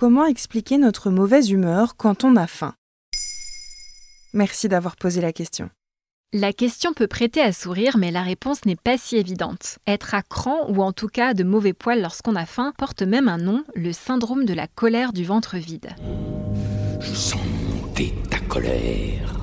Comment expliquer notre mauvaise humeur quand on a faim? Merci d'avoir posé la question. La question peut prêter à sourire, mais la réponse n'est pas si évidente. Être à cran ou en tout cas de mauvais poils lorsqu'on a faim porte même un nom, le syndrome de la colère du ventre vide. Je sens monter ta colère.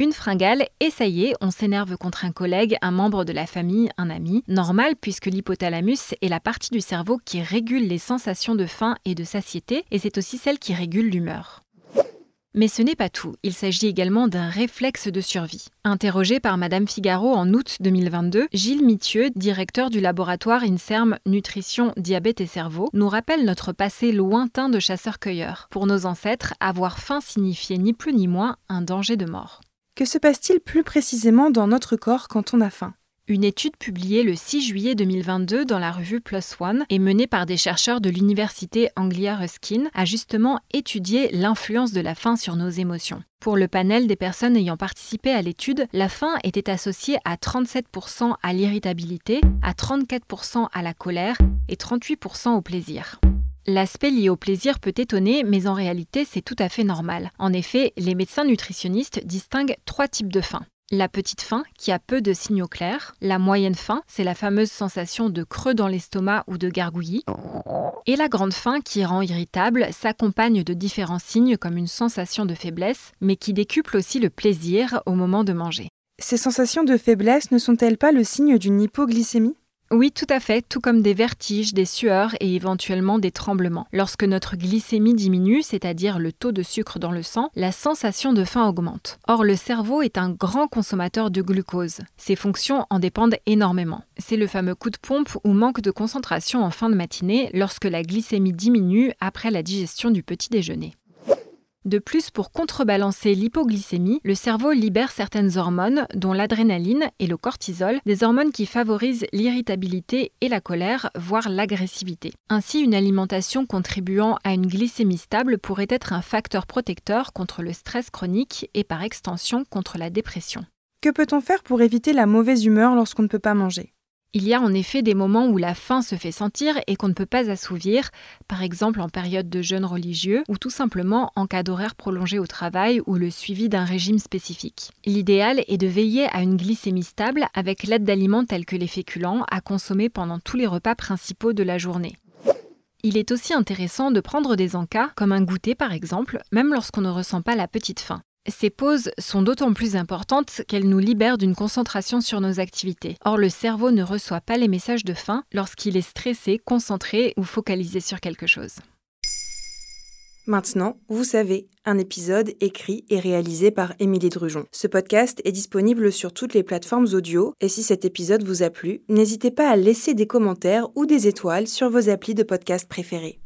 Une fringale et ça y est, on s'énerve contre un collègue, un membre de la famille, un ami. Normal puisque l'hypothalamus est la partie du cerveau qui régule les sensations de faim et de satiété et c'est aussi celle qui régule l'humeur. Mais ce n'est pas tout, il s'agit également d'un réflexe de survie. Interrogé par Madame Figaro en août 2022, Gilles Mithieu, directeur du laboratoire INSERM Nutrition, Diabète et Cerveau, nous rappelle notre passé lointain de chasseurs-cueilleurs. Pour nos ancêtres, avoir faim signifiait ni plus ni moins un danger de mort. Que se passe-t-il plus précisément dans notre corps quand on a faim? Une étude publiée le 6 juillet 2022 dans la revue PLOS ONE et menée par des chercheurs de l'université Anglia Ruskin a justement étudié l'influence de la faim sur nos émotions. Pour le panel des personnes ayant participé à l'étude, la faim était associée à 37% à l'irritabilité, à 34% à la colère et 38% au plaisir. L'aspect lié au plaisir peut étonner, mais en réalité c'est tout à fait normal. En effet, les médecins nutritionnistes distinguent trois types de faim. La petite faim, qui a peu de signaux clairs. La moyenne faim, c'est la fameuse sensation de creux dans l'estomac ou de gargouillis. Et la grande faim, qui rend irritable, s'accompagne de différents signes comme une sensation de faiblesse, mais qui décuple aussi le plaisir au moment de manger. Ces sensations de faiblesse ne sont-elles pas le signe d'une hypoglycémie? Oui, tout à fait, tout comme des vertiges, des sueurs et éventuellement des tremblements. Lorsque notre glycémie diminue, c'est-à-dire le taux de sucre dans le sang, la sensation de faim augmente. Or, le cerveau est un grand consommateur de glucose. Ses fonctions en dépendent énormément. C'est le fameux coup de pompe ou manque de concentration en fin de matinée lorsque la glycémie diminue après la digestion du petit déjeuner. De plus, pour contrebalancer l'hypoglycémie, le cerveau libère certaines hormones, dont l'adrénaline et le cortisol, des hormones qui favorisent l'irritabilité et la colère, voire l'agressivité. Ainsi, une alimentation contribuant à une glycémie stable pourrait être un facteur protecteur contre le stress chronique et par extension contre la dépression. Que peut-on faire pour éviter la mauvaise humeur lorsqu'on ne peut pas manger? Il y a en effet des moments où la faim se fait sentir et qu'on ne peut pas assouvir, par exemple en période de jeûne religieux ou tout simplement en cas d'horaire prolongé au travail ou le suivi d'un régime spécifique. L'idéal est de veiller à une glycémie stable avec l'aide d'aliments tels que les féculents à consommer pendant tous les repas principaux de la journée. Il est aussi intéressant de prendre des encas, comme un goûter par exemple, même lorsqu'on ne ressent pas la petite faim. Ces pauses sont d'autant plus importantes qu'elles nous libèrent d'une concentration sur nos activités. Or, le cerveau ne reçoit pas les messages de faim lorsqu'il est stressé, concentré ou focalisé sur quelque chose. Maintenant, vous savez, un épisode écrit et réalisé par Émilie Drujon. Ce podcast est disponible sur toutes les plateformes audio et si cet épisode vous a plu, n'hésitez pas à laisser des commentaires ou des étoiles sur vos applis de podcast préférés.